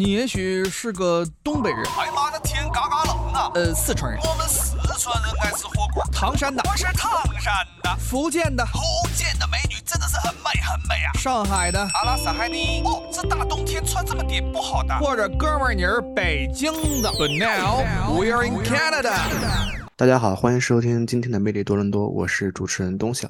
你也许是个东北人，哎妈的天嘎嘎冷啊！呃，四川人，我们四川人爱吃火锅。唐山的，我是唐山的，福建的，福建的美女真的是很美很美啊。上海的，阿拉斯海尼。哦，这大冬天穿这么点不好的。或者哥们儿你是北京的。But now we're in Canada。大家好，欢迎收听今天的魅力多伦多，我是主持人东晓。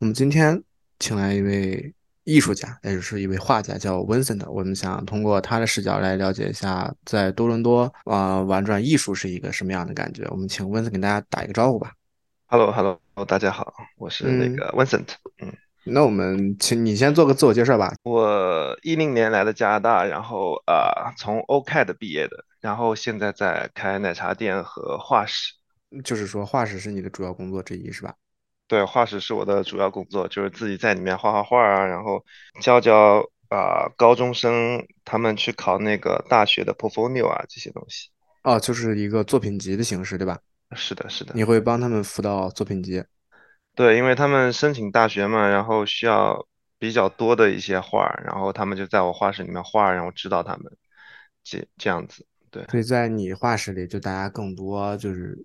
我们今天请来一位艺术家，也就是一位画家，叫 Vincent。我们想通过他的视角来了解一下，在多伦多啊、玩转艺术是一个什么样的感觉。我们请 Vincent 给大家打一个招呼吧。Hello，Hello，大家好，我是那个 Vincent。嗯，那我们请你先做个自我介绍吧。我一零年来的加拿大，然后呃从 OCAD 毕业的，然后现在在开奶茶店和画室。就是说，画室是你的主要工作之一，是吧？对，画室是我的主要工作，就是自己在里面画画画啊，然后教教啊、高中生他们去考那个大学的 portfolio 啊这些东西。哦，就是一个作品集的形式，对吧？是的，是的。你会帮他们辅导作品集。对，因为他们申请大学嘛，然后需要比较多的一些画儿，然后他们就在我画室里面画，然后指导他们，这这样子。对，所以在你画室里，就大家更多就是，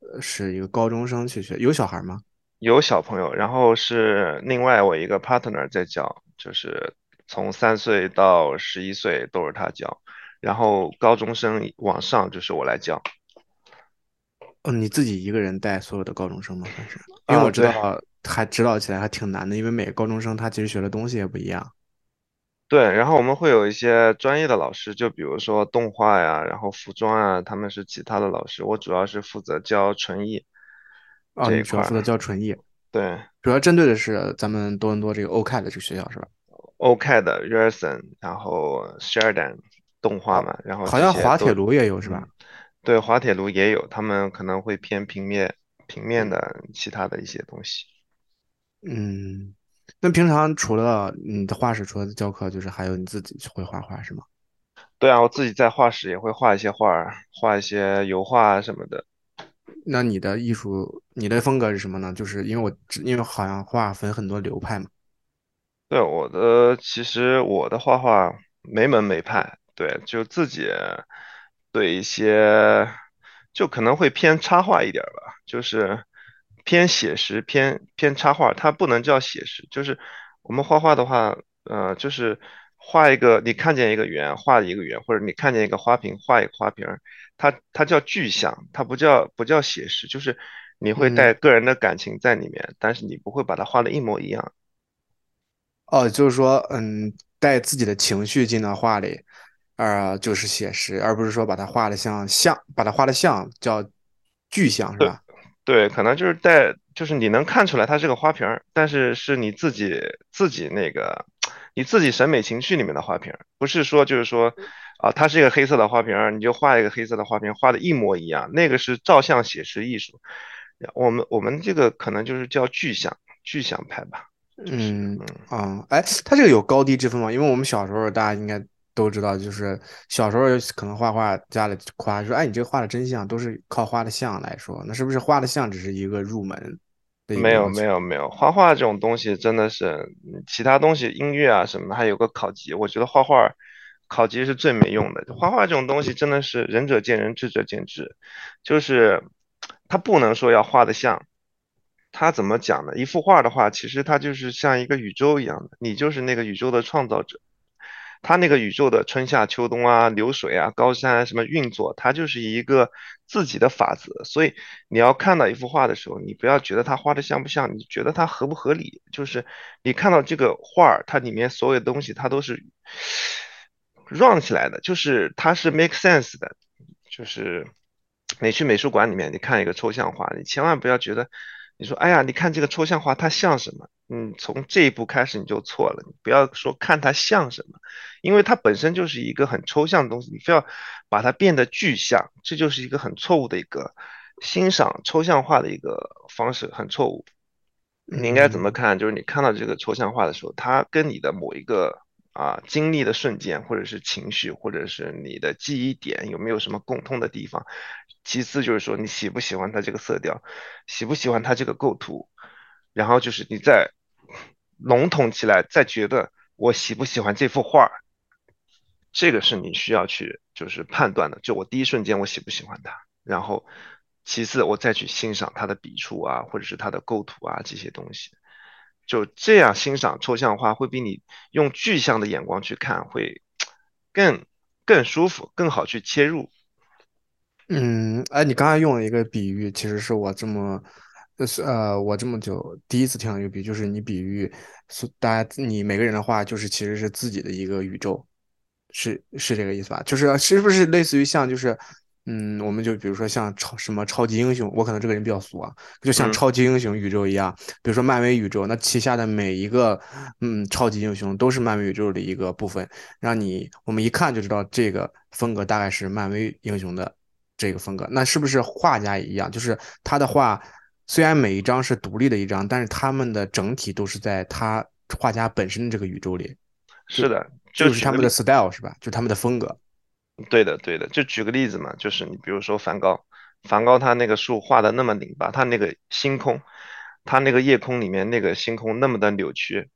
呃，是一个高中生去学，有小孩吗？有小朋友，然后是另外我一个 partner 在教，就是从三岁到十一岁都是他教，然后高中生往上就是我来教。哦，你自己一个人带所有的高中生吗？还是，因为啊我知道还指导起来还挺难的，因为每个高中生他其实学的东西也不一样。对，然后我们会有一些专业的老师，就比如说动画呀，然后服装啊，他们是其他的老师，我主要是负责教纯艺哦，这一块你主要负责儿。教纯艺，对主要针对的是咱们多伦多这个 OCAD 这个学校是吧？，OCAD、Ryerson，然后 Sheridan 动画嘛，然后好像滑铁卢也有是吧？嗯，对，滑铁卢也有，他们可能会偏平面平面的其他的一些东西。嗯，那平常除了你的画室，除了教课，就是还有你自己会画画是吗？对啊，我自己在画室也会画一些画儿，画一些油画啊什么的。那你的艺术，你的风格是什么呢？就是因为我，因为好像画分很多流派嘛。对，我的其实我的画画没门没派，对，就自己对一些就可能会偏插画一点吧，就是偏写实、偏偏插画，它不能叫写实，就是我们画画的话，呃，就是画一个你看见一个圆，画一个圆，或者你看见一个花瓶，画一个花瓶儿，它它叫具象，它不叫不叫写实，就是你会嗯带个人的感情在里面，但是你不会把它画的一模一样。哦，就是说，嗯，带自己的情绪进到画里，呃，就是写实，而不是说把它画的像像，把它画的像叫具象，是对吧？对，可能就是带，就是你能看出来它是个花瓶儿，但是是你自己自己那个你自己审美情趣里面的花瓶儿，不是说就是说啊，它是一个黑色的花瓶儿，你就画一个黑色的花瓶，画的一模一样，那个是照相写实艺术。我们我们这个可能就是叫具象具象派吧，就是嗯嗯。啊，哎，它这个有高低之分吗？因为我们小时候大家应该都知道，就是小时候可能画画，家里夸说，哎，你这个画的真像，都是靠画的像来说，那是不是画的像只是一个入门的一个没有没有没有，画画这种东西真的是，嗯其他东西音乐啊什么的，还有个考级，我觉得画画考级是最没用的。画画这种东西真的是仁者见仁，智者见智，就是他不能说要画的像，他怎么讲呢？一幅画的话，其实它就是像一个宇宙一样的，你就是那个宇宙的创造者。它那个宇宙的春夏秋冬啊、流水啊、高山啊什么运作，它就是一个自己的法则。所以你要看到一幅画的时候，你不要觉得它画的像不像，你觉得它合不合理。就是你看到这个画儿，它里面所有的东西它都是 run 起来的，就是它是 make sense 的。就是你去美术馆里面，你看一个抽象画，你千万不要觉得。你说，哎呀，你看这个抽象画，它像什么？嗯，从这一步开始你就错了。你不要说看它像什么，因为它本身就是一个很抽象的东西，你非要把它变得具象，这就是一个很错误的一个欣赏抽象化的一个方式，很错误。你应该怎么嗯看？就是你看到这个抽象画的时候，它跟你的某一个啊经历的瞬间，或者是情绪，或者是你的记忆点有没有什么共通的地方？其次就是说你喜不喜欢它这个色调，喜不喜欢它这个构图，然后就是你再笼统起来，再觉得我喜不喜欢这幅画，这个是你需要去就是判断的。就我第一瞬间我喜不喜欢它，然后其次我再去欣赏它的笔触啊，或者是它的构图啊这些东西。就这样欣赏抽象画，会比你用具象的眼光去看会更更舒服，更好去切入。嗯，哎，你刚才用了一个比喻，其实是我这么，呃，我这么久第一次听到一个比喻，就是你比喻，是大家你每个人的话，就是其实是自己的一个宇宙，是是这个意思吧？就是是不是类似于像就是。嗯，我们就比如说像超什么超级英雄，我可能这个人比较俗啊，就像超级英雄宇宙一样，比如说漫威宇宙，那旗下的每一个嗯超级英雄都是漫威宇宙的一个部分，让你我们一看就知道这个风格大概是漫威英雄的这个风格。那是不是画家也一样？就是他的画虽然每一张是独立的一张，但是他们的整体都是在他画家本身的这个宇宙里。是的，就是他们的 style 是吧？就他们的风格。对的，对的，就举个例子嘛，就是你比如说梵高，梵高他那个树画的那么拧巴，他那个星空，他那个夜空里面那个星空那么的扭曲，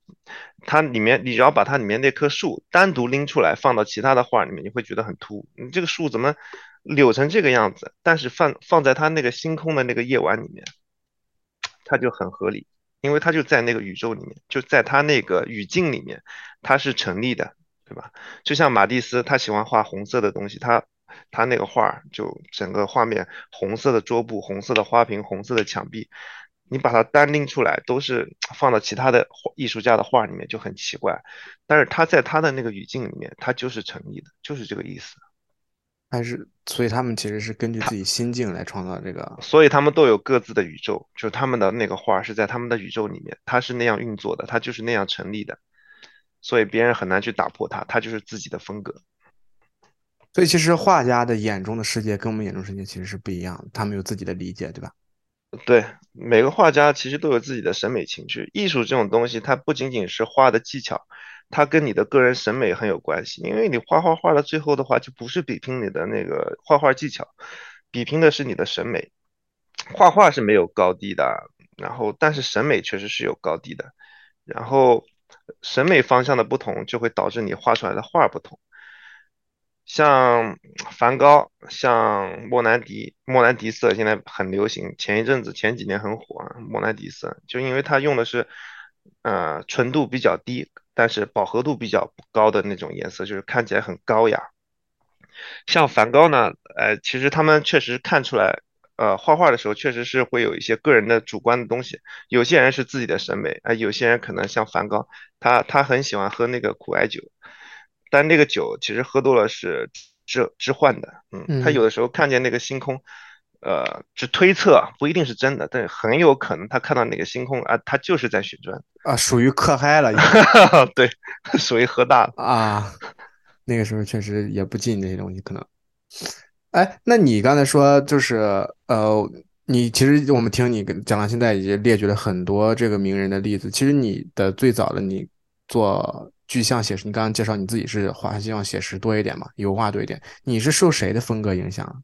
它里面你只要把它里面那棵树单独拎出来放到其他的画里面，你会觉得很突兀，你这个树怎么扭成这个样子？但是放放在他那个星空的那个夜晚里面，它就很合理，因为它就在那个宇宙里面，就在他那个语境里面，它是成立的。对吧？就像马蒂斯，他喜欢画红色的东西，他他那个画就整个画面红色的桌布、红色的花瓶、红色的墙壁，你把它单拎出来，都是放到其他的艺术家的画里面就很奇怪。但是他在他的那个语境里面，他就是成立的，就是这个意思。还是所以他们其实是根据自己心境来创造这个。所以他们都有各自的宇宙，就是他们的那个画是在他们的宇宙里面，他是那样运作的，他就是那样成立的。所以别人很难去打破它，它就是自己的风格。所以其实画家的眼中的世界跟我们眼中世界其实是不一样的，他们有自己的理解，对吧？对，每个画家其实都有自己的审美情趣。艺术这种东西，它不仅仅是画的技巧，它跟你的个人审美很有关系。因为你画画画到最后的话，就不是比拼你的那个画画技巧，比拼的是你的审美。画画是没有高低的，然后但是审美确实是有高低的，然后。审美方向的不同，就会导致你画出来的画不同。像梵高，像莫兰迪，莫兰迪色现在很流行，前一阵子前几年很火啊。莫兰迪色就因为它用的是，呃，纯度比较低，但是饱和度比较高的那种颜色，就是看起来很高雅。像梵高呢，呃，其实他们确实看出来。呃，画画的时候确实是会有一些个人的主观的东西，有些人是自己的审美，啊，有些人可能像梵高，他他很喜欢喝那个苦艾酒，但那个酒其实喝多了是致致幻的，嗯，他有的时候看见那个星空，呃，是推测，不一定是真的，但是很有可能他看到哪个星空啊，他就是在旋转，啊，属于嗑嗨了，对，属于喝大了啊，那个时候确实也不进这些东西可能。哎，那你刚才说就是呃，你其实我们听你讲到现在已经列举了很多这个名人的例子。其实你的最早的你做具象写实，你刚刚介绍你自己是画具象写实多一点嘛，油画多一点。你是受谁的风格影响？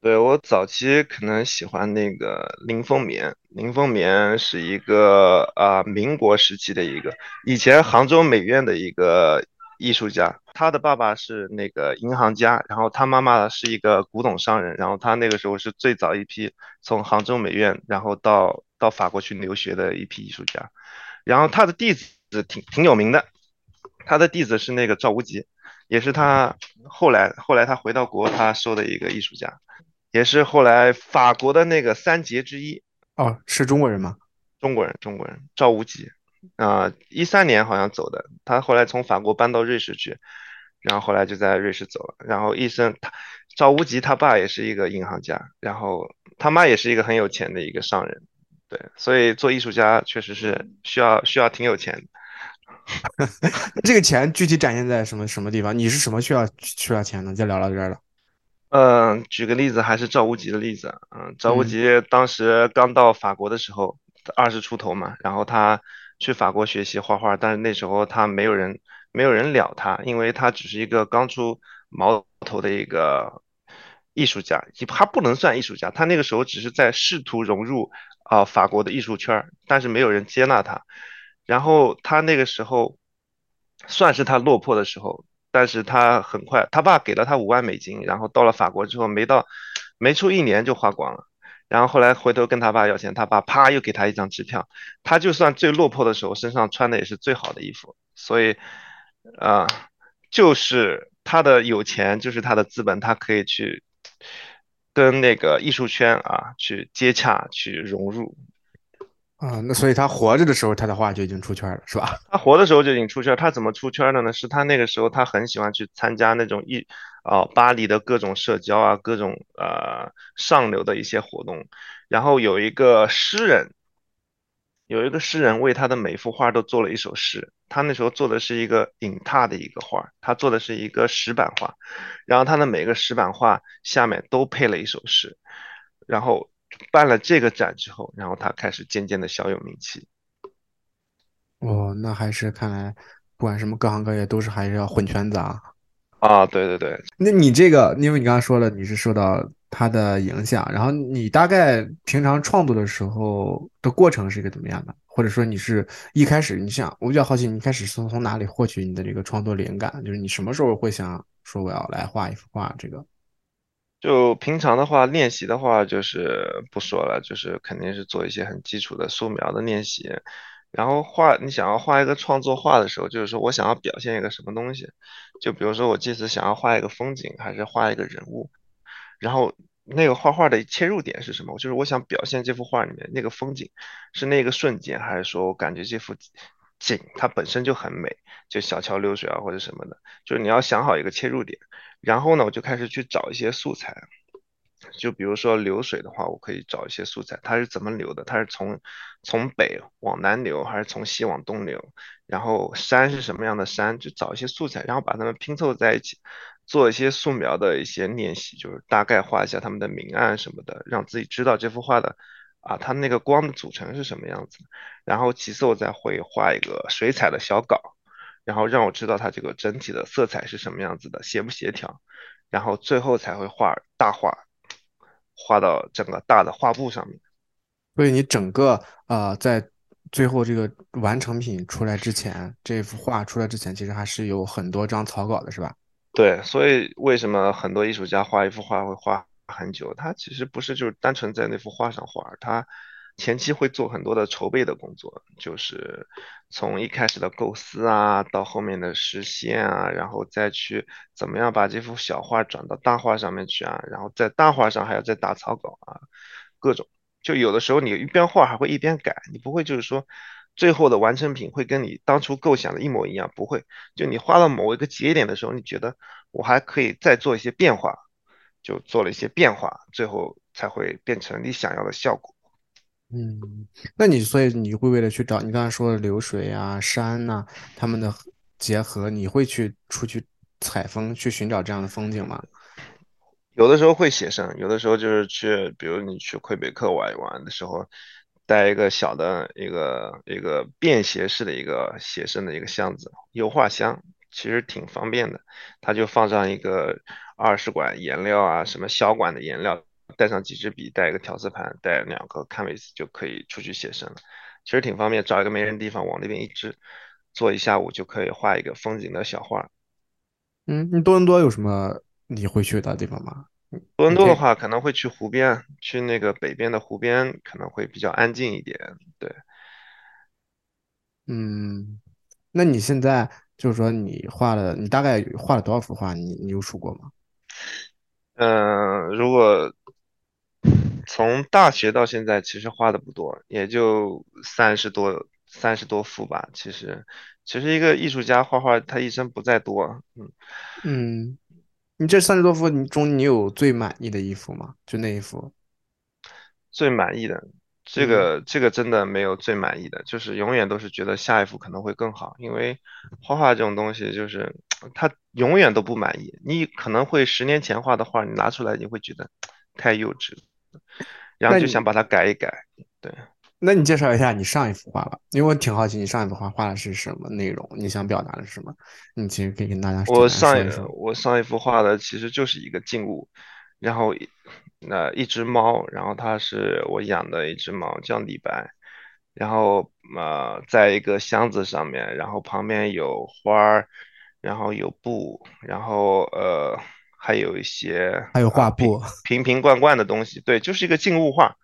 对我早期可能喜欢那个林风眠，林风眠是一个啊民国时期的一个，以前杭州美院的一个。艺术家，他的爸爸是那个银行家，然后他妈妈是一个古董商人，然后他那个时候是最早一批从杭州美院，然后到到法国去留学的一批艺术家，然后他的弟子挺挺有名的，他的弟子是那个赵无极，也是他后来后来他回到国他收的一个艺术家，也是后来法国的那个三杰之一。哦，是中国人吗？中国人，中国人，赵无极。啊，一三年好像走的，他后来从法国搬到瑞士去，然后后来就在瑞士走了。然后一生，他赵无极他爸也是一个银行家，然后他妈也是一个很有钱的一个商人，对，所以做艺术家确实是需要需要挺有钱的。这个钱具体展现在什么什么地方？你是什么需要需要钱呢？就聊到这儿了。嗯，举个例子，还是赵无极的例子。嗯，赵无极当时刚到法国的时候，二十出头嘛，然后他。去法国学习画画，但是那时候他没有人，没有人了他，因为他只是一个刚出茅头的一个艺术家，他不能算艺术家，他那个时候只是在试图融入啊法国的艺术圈，但是没有人接纳他。然后他那个时候算是他落魄的时候，但是他很快，他爸给了他五万美金，然后到了法国之后，没到没出一年就花光了。然后后来回头跟他爸要钱，他爸啪又给他一张支票。他就算最落魄的时候，身上穿的也是最好的衣服。所以，啊，就是他的有钱，就是他的资本，他可以去跟那个艺术圈啊去接洽，去融入。啊，那所以他活着的时候，他的画就已经出圈了，是吧？他活的时候就已经出圈，他怎么出圈的呢？是他那个时候他很喜欢去参加那种艺啊巴黎的各种社交啊，各种呃上流的一些活动，然后有一个诗人，有一个诗人为他的每幅画都做了一首诗。他那时候做的是一个影拓的一个画，他做的是一个石板画，然后他的每个石板画下面都配了一首诗，然后。办了这个展之后，然后他开始渐渐的小有名气。哦，那还是看来，不管什么各行各业，都是还是要混圈子啊。啊，对对对。那你这个，因为你刚刚说了，你是受到他的影响，然后你大概平常创作的时候的过程是一个怎么样的？或者说你是一开始，你想，我比较好奇，你一开始是从哪里获取你的这个创作灵感？就是你什么时候会想说我要来画一幅画？这个？就平常的话，练习的话就是不说了，就是肯定是做一些很基础的素描的练习。然后画，你想要画一个创作画的时候，就是说我想要表现一个什么东西。就比如说我这次想要画一个风景，还是画一个人物。然后那个画画的切入点是什么？就是我想表现这幅画里面那个风景，是那个瞬间，还是说我感觉这幅景它本身就很美，就小桥流水啊或者什么的。就是你要想好一个切入点。然后呢，我就开始去找一些素材，就比如说流水的话，我可以找一些素材，它是怎么流的？它是从从北往南流，还是从西往东流？然后山是什么样的山？就找一些素材，然后把它们拼凑在一起，做一些素描的一些练习，就是大概画一下他们的明暗什么的，让自己知道这幅画的啊，它那个光的组成是什么样子。然后其次，我再会画一个水彩的小稿。然后让我知道它这个整体的色彩是什么样子的，协不协调，然后最后才会画大画，画到整个大的画布上面。所以你整个呃，在最后这个完成品出来之前，这幅画出来之前，其实还是有很多张草稿的，是吧？对，所以为什么很多艺术家画一幅画会画很久？他其实不是就是单纯在那幅画上画，他。前期会做很多的筹备的工作，就是从一开始的构思啊，到后面的实现啊，然后再去怎么样把这幅小画转到大画上面去啊，然后在大画上还要再打草稿啊，各种。就有的时候你一边画还会一边改，你不会就是说最后的完成品会跟你当初构想的一模一样，不会。就你画到某一个节点的时候，你觉得我还可以再做一些变化，就做了一些变化，最后才会变成你想要的效果。嗯，那你所以你会为了去找你刚才说的流水啊、山呐，他们的结合，你会去出去采风，去寻找这样的风景吗？有的时候会写生，有的时候就是去，比如你去魁北克玩一玩的时候，带一个小的一个一个便携式的一个写生的一个箱子，油画箱，其实挺方便的，它就放上一个二十管颜料啊，什么小管的颜料。带上几支笔，带一个调色盘，带两个 canvas 就可以出去写生了。其实挺方便，找一个没人地方往那边一支，坐一下午就可以画一个风景的小画。嗯，你多伦多有什么你会去的地方吗？多伦多的话，可能会去湖边，去那个北边的湖边，可能会比较安静一点。对。嗯，那你现在就是说你画了，你大概画了多少幅画？你你有数过吗？嗯，如果。从大学到现在，其实画的不多，也就三十多三十多幅吧。其实，其实一个艺术家画画，他一生不在多。嗯嗯，你这三十多幅中，你有最满意的一幅吗？就那一幅？最满意的，这个这个真的没有最满意的，就是永远都是觉得下一幅可能会更好。因为画画这种东西，就是它永远都不满意。你可能会十年前画的画，你拿出来你会觉得太幼稚。然后就想把它改一改，对。那你介绍一下你上一幅画吧，因为我挺好奇你上一幅画画的是什么内容，你想表达的是什么？你其实可以跟大家说我上一我上一幅画的其实就是一个静物，然后那一只猫，然后它是我养的一只猫，叫李白，然后呃，在一个箱子上面，然后旁边有花儿，然后有布，然后呃还有一些还有画啊瓶布。瓶瓶罐罐的东西，对，就是一个静物画。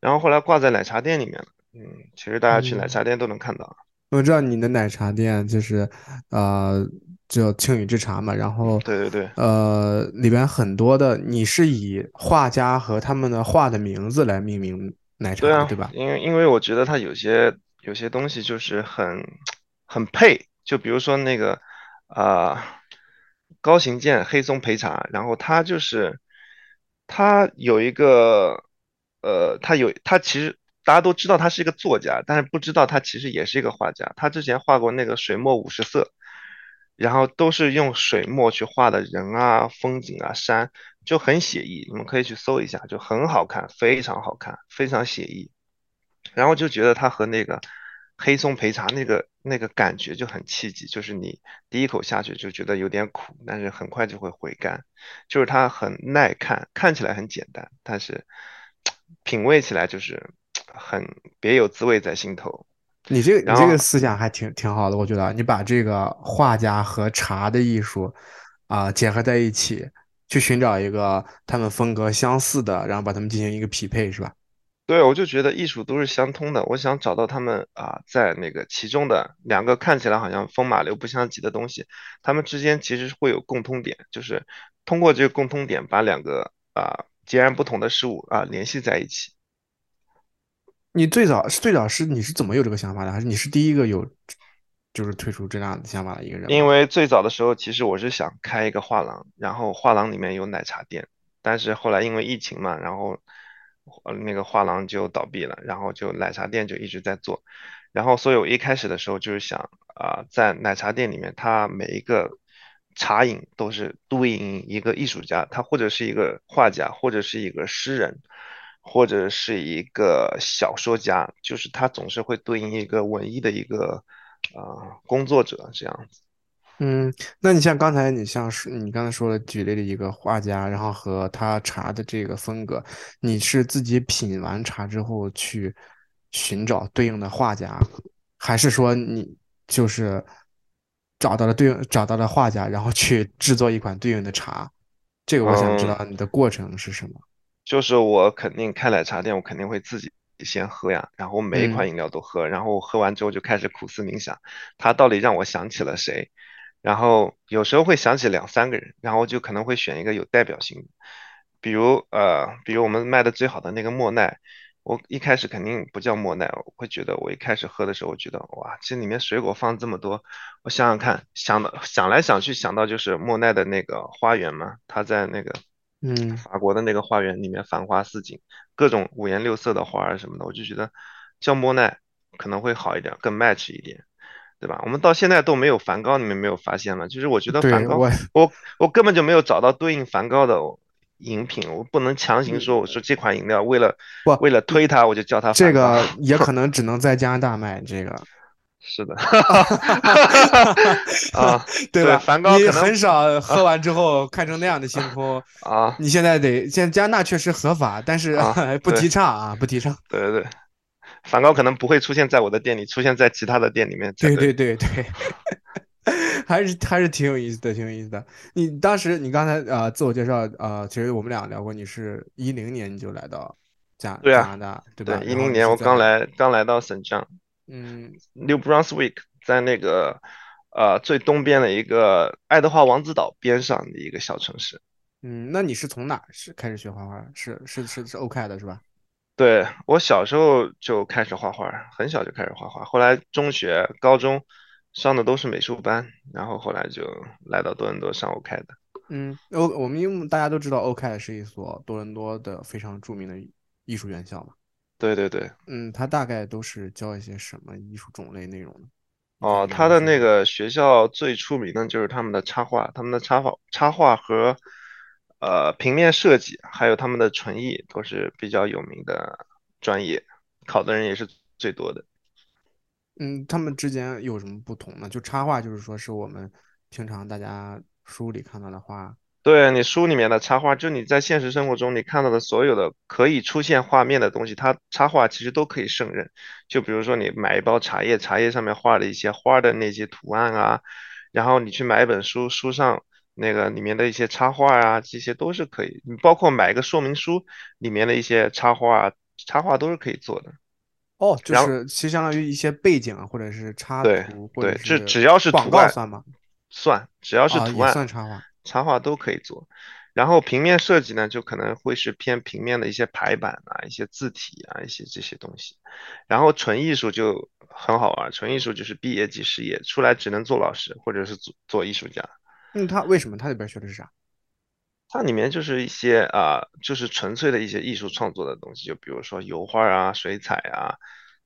然后后来挂在奶茶店里面了，嗯，其实大家去奶嗯，茶店都能看到。我知道你的奶茶店就是呃叫青羽之茶嘛，然后对对对。呃里边很多的你是以画家和他们的画的名字来命名奶茶，对啊，对吧？因为因为我觉得它有些有些东西就是很很配，就比如说那个啊、高行健黑松焙茶，然后它就是它有一个呃，它有它其实大家都知道他是一个作家，但是不知道他其实也是一个画家。他之前画过那个水墨五十色，然后都是用水墨去画的人啊、风景啊、山，就很写意。你们可以去搜一下，就很好看，非常好看，非常写意。然后就觉得它和那个黑松焙茶那个那个感觉就很契机，就是你第一口下去就觉得有点苦，但是很快就会回甘，就是它很耐看，看起来很简单，但是品味起来就是很别有滋味在心头。你这个你这个思想还挺挺好的，我觉得你把这个画家和茶的艺术啊、结合在一起，去寻找一个他们风格相似的，然后把他们进行一个匹配，是吧？对，我就觉得艺术都是相通的，我想找到他们啊，在那个其中的两个看起来好像风马牛不相及的东西，他们之间其实会有共通点，就是通过这个共通点把两个啊截然不同的事物啊联系在一起。你最早最早是你是怎么有这个想法的？还是你是第一个有就是推出这样的想法的一个人？因为最早的时候，其实我是想开一个画廊，然后画廊里面有奶茶店，但是后来因为疫情嘛，然后那个画廊就倒闭了，然后就奶茶店就一直在做，然后所以我一开始的时候就是想啊、在奶茶店里面，它每一个茶饮都是对应一个艺术家，他或者是一个画家，或者是一个诗人，或者是一个小说家，就是他总是会对应一个文艺的一个啊、工作者这样子。嗯，那你像刚才你像是你刚才说的举例的一个画家，然后和他茶的这个风格，你是自己品完茶之后去寻找对应的画家，还是说你就是找到了对应找到了画家，然后去制作一款对应的茶？这个我想知嗯，道你的过程是什么。就是我肯定开奶茶店，我肯定会自己先喝呀，然后每一款嗯。饮料都喝，然后我喝完之后就开始苦思冥想，它到底让我想起了谁，然后有时候会想起两三个人，然后就可能会选一个有代表性的，比如呃，比如我们卖的最好的那个莫奈，我一开始肯定不叫莫奈，我会觉得我一开始喝的时候，我觉得哇，这里面水果放这么多，我想想看，想到想来想去想到就是莫奈的那个花园嘛，他在那个嗯，法国的那个花园里面繁花似锦，各种五颜六色的花儿什么的，我就觉得叫莫奈可能会好一点，更 match 一点。对吧？我们到现在都没有梵高，你们没有发现吗？就是我觉得梵高，我，我我根本就没有找到对应梵高的饮品，我不能强行说，我嗯说这款饮料为了不，为了推它，我就叫它这。个也可能只能在加拿大卖这个。是的，啊，对，对吧？梵高你很少喝完之后看成那样的星空，啊你现在得，现在加拿大确实合法，但是啊，不提倡啊，不提倡。对对对，梵高可能不会出现在我的店里，出现在其他的店里面对对。对对对，还是还是挺有意思的，挺有意思的。你当时你刚才呃自我介绍呃，其实我们俩聊过，你是一零年你就来到加对啊，加拿大，对对，吧？一零年我刚来刚来到省长嗯 New Brunswick，在那个呃最东边的一个爱德华王子岛边上的一个小城市。嗯，那你是从哪是开始学画画？是是是是 OK 的是吧？对，我小时候就开始画画，很小就开始画画，后来中学、高中上的都是美术班，然后后来就来到多伦多上 OK 的。嗯，欧我们因为大家都知道 OK 是一所多伦多的非常著名的艺术院校嘛。对对对，嗯，他大概都是教一些什么艺术种类内容呢？你可以哦，他的那。个学校最出名的就是他们的插画，他们的插画、插画和呃平面设计，还有他们的纯艺都是比较有名的专业，考的人也是最多的。嗯，他们之间有什么不同呢？就插画，就是说是我们平常大家书里看到的画。对你书里面的插画，就你在现实生活中你看到的所有的可以出现画面的东西，它插画其实都可以胜任。就比如说你买一包茶叶，茶叶上面画了一些花的那些图案啊，然后你去买一本书，书上那个里面的一些插画啊，这些都是可以。你包括买一个说明书，里面的一些插画啊，插画都是可以做的。哦，就然后是其实相当于一些背景啊，或者是插对图，或对，者是这只要是广图案算吗？算，只要是啊，也图案，算插画。插画都可以做。然后平面设计呢，就可能会是偏平面的一些排版啊、一些字体啊、一些这些东西。然后纯艺术就很好玩，纯艺术就是毕业即失业，出来只能做老师或者是做做艺术家。嗯，他为什么他里边学的是啥？它里面就是一些啊、就是纯粹的一些艺术创作的东西，就比如说油画啊、水彩啊、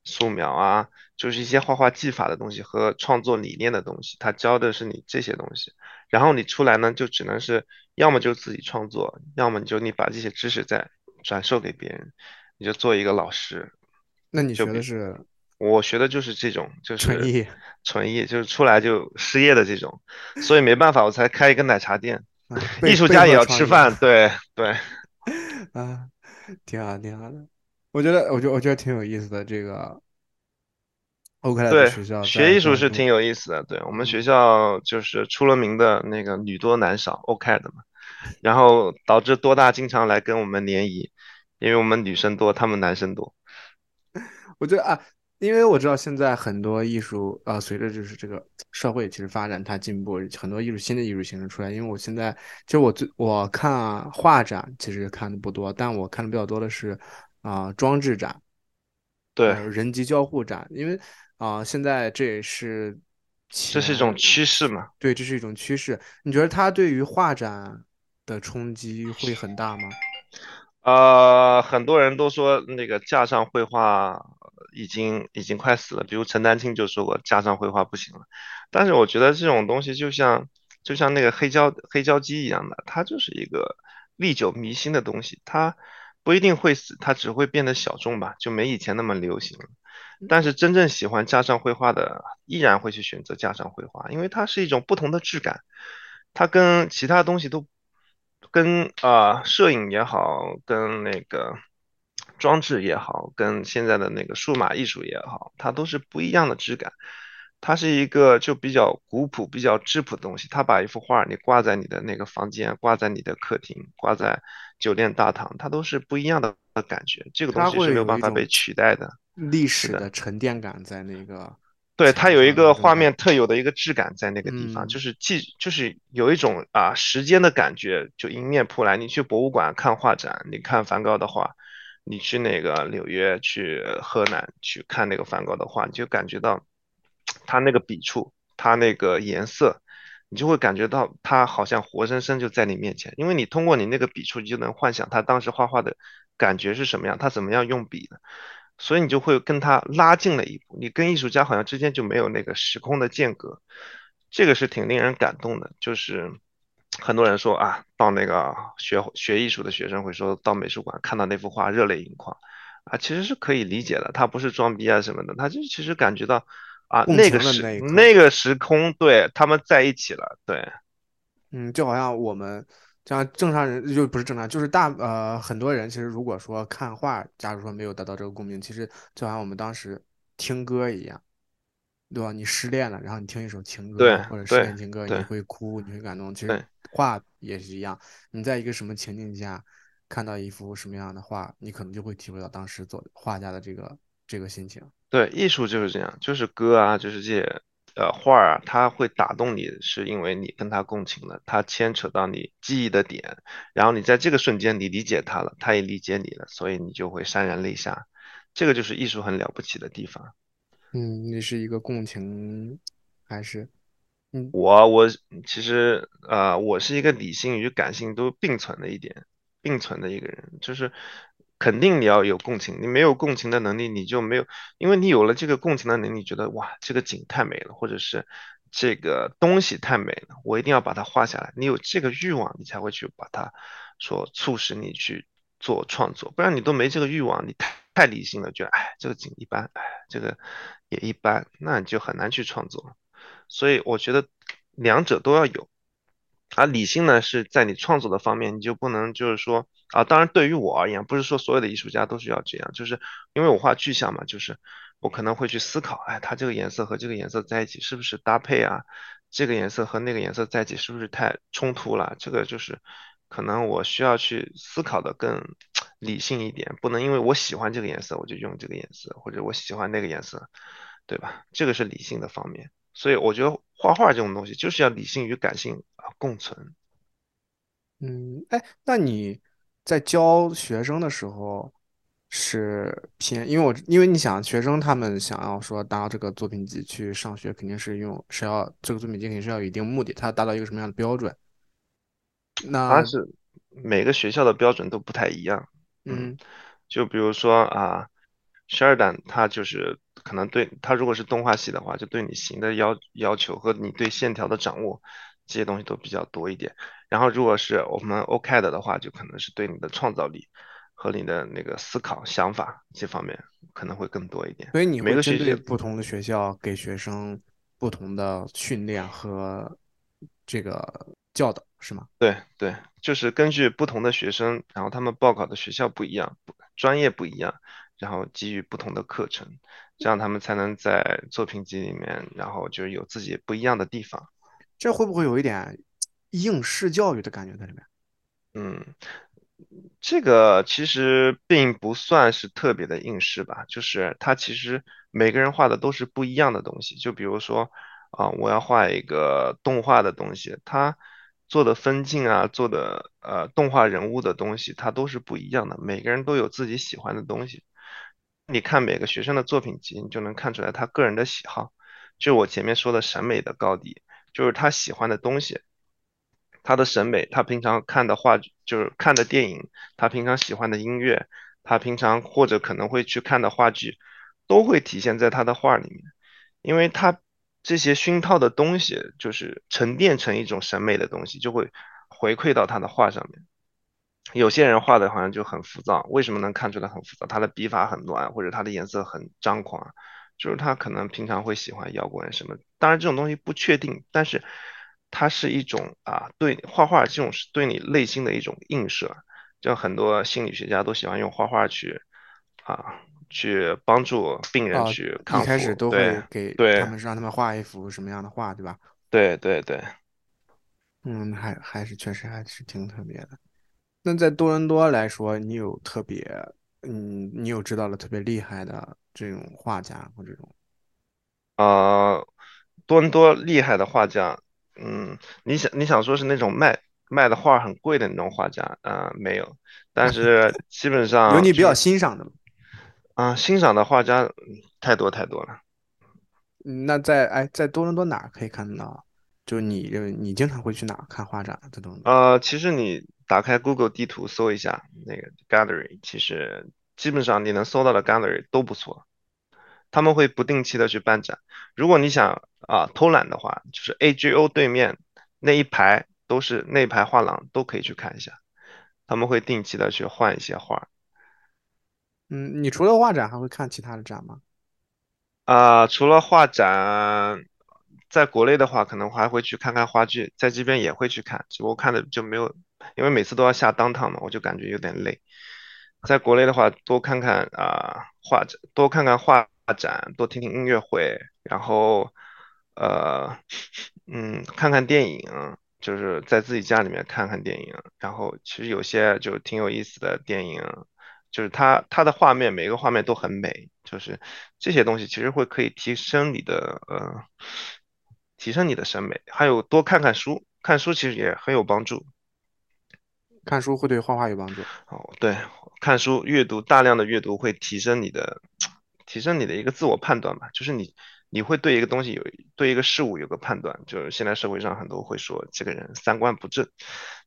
素描啊，就是一些画画技法的东西和创作理念的东西。他教的是你这些东西，然后你出来呢，就只能是要么就自己创作，要么你就你把这些知识再转授给别人，你就做一个老师。那你学的是我学的就是这种，就是纯艺纯艺，就是出来就失业的这种，所以没办法，我才开一个奶茶店。啊，艺术家也要吃饭，对对。啊，挺好，挺好的。我觉得，我觉得，我觉得挺有意思的。这个欧克莱的对，学校学艺术是挺有意思的。对，我们学嗯校就是出了名的那个女多男少 OCAD 的嘛，然后导致多大经常来跟我们联谊，因为我们女生多，他们男生多。我觉得啊，因为我知道现在很多艺术啊、呃随着就是这个社会其实发展它进步，很多艺术新的艺术形式出来。因为我现在其实我最我看画展其实看的不多，但我看的比较多的是啊、装置展，对，人机交互展，因为啊、现在这也是这是一种趋势嘛。对，这是一种趋势。你觉得它对于画展的冲击会很大吗？呃，很多人都说那个架上绘画已经已经快死了，比如陈丹青就说过架上绘画不行了。但是我觉得这种东西就像就像那个黑胶黑胶机一样的，它就是一个历久弥新的东西，它不一定会死，它只会变得小众吧，就没以前那么流行了。但是真正喜欢架上绘画的，依然会去选择架上绘画，因为它是一种不同的质感，它跟其他东西都跟啊、呃摄影也好，跟那个装置也好，跟现在的那个数码艺术也好，它都是不一样的质感。它是一个就比较古朴、比较质朴的东西。它把一幅画你挂在你的那个房间，挂在你的客厅，挂在酒店大堂，它都是不一样的感觉。这个东西是没有办法被取代的。历史的沉淀感在那个对，它有一个画面特有的一个质感在那个地方，嗯就是既就是有一种啊时间的感觉，就迎面扑来。你去博物馆看画展，你看梵高的画，你去那个纽约、去河南去看那个梵高的画，你就感觉到他那个笔触，他那个颜色，你就会感觉到他好像活生生就在你面前，因为你通过你那个笔触，你就能幻想他当时画画的感觉是什么样，他怎么样用笔的。所以你就会跟他拉近了一步，你跟艺术家好像之间就没有那个时空的间隔，这个是挺令人感动的。就是 很多人说啊，到那个学学艺术的学生会说到美术馆看到那幅画热泪盈眶啊，其实是可以理解的，他不是装逼啊什么的，他就其实感觉到啊那个时那个时空对他们在一起了，对嗯，就好像我们像正常人，就不是正常，就是大呃很多人其实如果说看画，假如说没有得到这个共鸣，其实就好像我们当时听歌一样，对吧？你失恋了，然后你听一首情歌对或者失恋情歌，你会哭，你会感动。其实画也是一样，你在一个什么情境下看到一幅什么样的画，你可能就会体会到当时作画家的这个这个心情。对，艺术就是这样，就是歌啊，就是这些呃画儿啊，它会打动你，是因为你跟它共情了，它牵扯到你记忆的点，然后你在这个瞬间你理解它了，它也理解你了，所以你就会潸然泪下。这个就是艺术很了不起的地方。嗯，你是一个共情，还是嗯我我其实呃，我是一个理性与感性都并存的一点，并存的一个人，就是肯定你要有共情，你没有共情的能力，你就没有，因为你有了这个共情的能力，觉得哇，这个景太美了，或者是这个东西太美了，我一定要把它画下来。你有这个欲望，你才会去把它说促使你去做创作，不然你都没这个欲望，你太太理性了，觉得哎，这个景一般，哎，这个也一般，那你就很难去创作。所以我觉得两者都要有。而理性呢，是在你创作的方面，你就不能就是说啊，当然对于我而言，不是说所有的艺术家都需要这样，就是因为我画具象嘛，就是我可能会去思考，哎，它这个颜色和这个颜色在一起是不是搭配啊？这个颜色和那个颜色在一起是不是太冲突了？这个就是可能我需要去思考的更 理性一点，不能因为我喜欢这个颜色我就用这个颜色，或者我喜欢那个颜色，对吧？这个是理性的方面。所以我觉得画画这种东西就是要理性与感性啊共存。嗯，哎，那你在教学生的时候是偏，因为我因为你想学生他们想要说达到这个作品集去上学，肯定是用是要这个作品集肯定是要有一定目的，它要达到一个什么样的标准？那它是每个学校的标准都不太一样。嗯，就比如说啊。十二档它就是可能对它如果是动画系的话，就对你形的要要求和你对线条的掌握这些东西都比较多一点。然后如果是我们 OCAD 的话，就可能是对你的创造力和你的那个思考想法这方面可能会更多一点。所以你会针每个学校对不同的学校给学生不同的训练和这个教导，是吗？对对，就是根据不同的学生，然后他们报考的学校不一样，不专业不一样。然后给予不同的课程，这样他们才能在作品集里面，然后就是有自己不一样的地方。这会不会有一点应试教育的感觉在里面？嗯，这个其实并不算是特别的应试吧，就是它其实每个人画的都是不一样的东西。就比如说啊，我要画一个动画的东西，它做的分镜啊，做的呃动画人物的东西，它都是不一样的。每个人都有自己喜欢的东西。你看每个学生的作品集，你就能看出来他个人的喜好。就我前面说的审美的高低，就是他喜欢的东西，他的审美，他平常看的话剧，就是看的电影，他平常喜欢的音乐，他平常或者可能会去看的话剧，都会体现在他的画里面。因为他这些熏陶的东西，就是沉淀成一种审美的东西，就会回馈到他的画上面。有些人画的好像就很浮躁，为什么能看出来很浮躁？他的笔法很乱，或者他的颜色很张狂，就是他可能平常会喜欢摇滚什么。当然这种东西不确定，但是它是一种啊，对画画这种是对你内心的一种映射。就很多心理学家都喜欢用画画去啊去帮助病人啊，去康一开始复。都会对给对他们让他们画一幅什么样的画，对吧？对对对。嗯，还还是确实还是挺特别的。那在多伦多来说，你有特别，嗯，你有知道了特别厉害的这种画家或这种，呃，多伦多厉害的画家，嗯，你想你想说是那种卖卖的画很贵的那种画家，呃，没有，但是 基本上有你比较欣赏的吗？啊、欣赏的画家嗯太多太多了。嗯那在哎，在多伦多哪儿可以看到？就你认为你经常会去哪儿看画展在多伦多？呃，其实你打开 Google 地图搜一下那个 gallery，其实基本上你能搜到的 gallery 都不错，他们会不定期的去办展。如果你想啊、偷懒的话，就是 AGO 对面那一排都是那一排画廊都可以去看一下，他们会定期的去换一些画。嗯，你除了画展还会看其他的展吗？啊、除了画展，在国内的话，可能还会去看看话剧，在这边也会去看，只不过看的就没有，因为每次都要下 downtown 嘛，我就感觉有点累。在国内的话，多看看啊、画展，多看看画展，多听听音乐会，然后呃，嗯，看看电影，就是在自己家里面看看电影，然后其实有些就挺有意思的电影，就是它它的画面每个画面都很美，就是这些东西其实会可以提升你的呃提升你的审美，还有多看看书，看书其实也很有帮助。看书会对画画有帮助。哦，对，看书阅读大量的阅读会提升你的提升你的一个自我判断吧，就是你你会对一个东西有对一个事物有个判断，就是现在社会上很多会说这个人三观不正，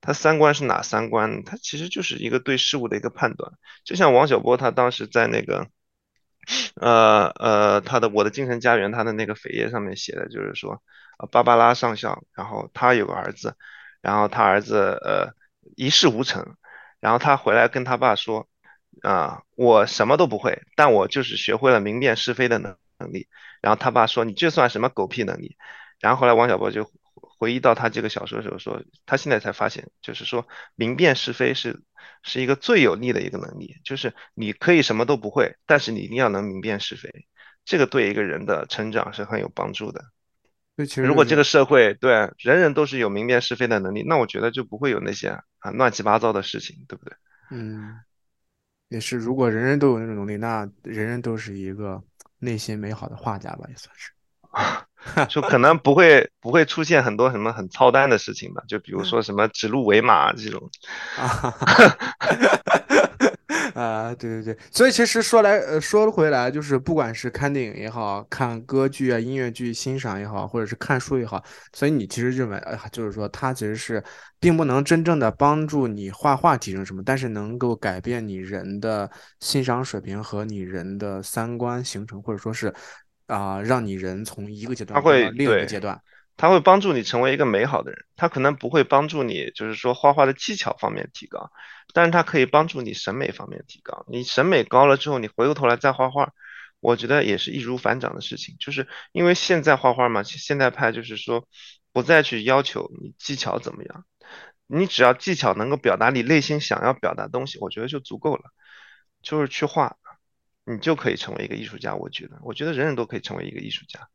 他三观是哪三观？他其实就是一个对事物的一个判断，就像王小波他当时在那个。呃呃，他的《我的精神家园》他的那个扉页上面写的就是说，啊，芭芭拉上校，然后他有个儿子，然后他儿子呃一事无成，然后他回来跟他爸说，啊，我什么都不会，但我就是学会了明辨是非的能能力。然后他爸说，你这算什么狗屁能力？然后后来王小波就回忆到他这个小说的时候说，他现在才发现，就是说明辨是非是是一个最有利的一个能力，就是你可以什么都不会，但是你一定要能明辨是非，这个对一个人的成长是很有帮助的。其实如果这个社会对人人都是有明辨是非的能力，那我觉得就不会有那些啊乱七八糟的事情，对不对？嗯，也是，如果人人都有那种能力，那人人都是一个内心美好的画家吧，也算是。就可能不会不会出现很多什么很操蛋的事情吧，就比如说什么指鹿为马这种。啊，啊，对对对，所以其实说来，呃，说回来，就是不管是看电影也好看歌剧啊、音乐剧欣赏也好，或者是看书也好，所以你其实认为，呃，就是说它其实是并不能真正的帮助你画画提升什么，但是能够改变你人的欣赏水平和你人的三观形成，或者说是啊、让你人从一个阶段到另一个对阶段。它会帮助你成为一个美好的人，它可能不会帮助你，就是说画画的技巧方面提高，但是它可以帮助你审美方面提高。你审美高了之后，你回过头来再画画，我觉得也是易如反掌的事情。就是因为现在画画嘛，现代派就是说不再去要求你技巧怎么样，你只要技巧能够表达你内心想要表达的东西，我觉得就足够了。就是去画，你就可以成为一个艺术家。我觉得，我觉得人人都可以成为一个艺术家。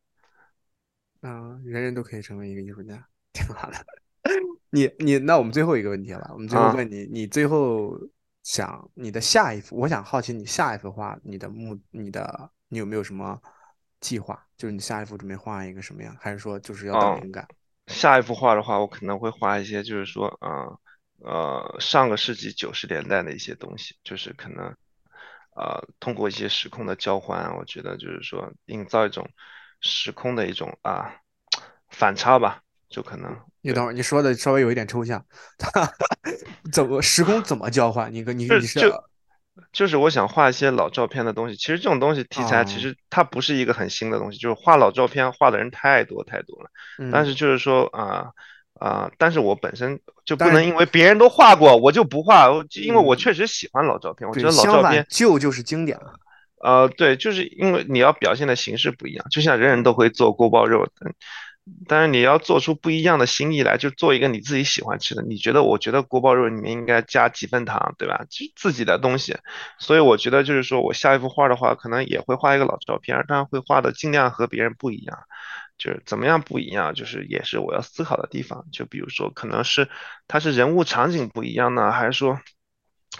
嗯，人人都可以成为一个艺术家，挺好的。你你，那我们最后一个问题了，我们最后啊问你，你最后想你的下一幅，我想好奇你下一幅画，你的目，你的你有没有什么计划？就是你下一幅准备画一个什么样？还是说就是要等哦灵感？下一幅画的话，我可能会画一些，就是说，呃呃，上个世纪九十年代的一些东西，就是可能，呃，通过一些时空的交换，我觉得就是说，营造一种时空的一种啊反差吧，就可能你等会儿，你说的稍微有一点抽象，怎么时空怎么交换？你跟你是就就是我想画一些老照片的东西。其实这种东西题材其哦实它不是一个很新的东西，就是画老照片画的人太多太多了。但嗯，是就是说啊啊、但是我本身就不能因为别人都画过，我就不画，因为我嗯确实喜欢老照片，我觉，得老照片，旧就是经典嘛。呃，对，就是因为你要表现的形式不一样，就像人人都会做锅包肉，嗯但是你要做出不一样的新意来，就做一个你自己喜欢吃的。你觉得，我觉得锅包肉里面应该加几分糖，对吧？就自己的东西。所以我觉得就是说我下一幅画的话，可能也会画一个老照片，但会画的尽量和别人不一样。就是怎么样不一样，就是也是我要思考的地方。就比如说，可能是它是人物场景不一样呢，还是说，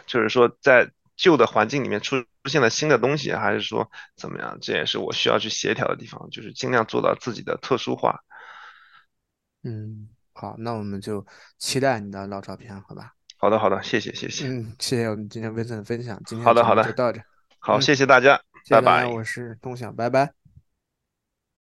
就是说在旧的环境里面出出现了新的东西，还是说怎么样？这也是我需要去协调的地方，就是尽量做到自己的特殊化。嗯，好，那我们就期待你的老照片，好吧？好的，好的，谢谢，谢谢。嗯，谢谢我们今天 Vincent 的分享，今天好的，好的，就到这，好，嗯谢谢大家，拜拜。我是东想，拜拜。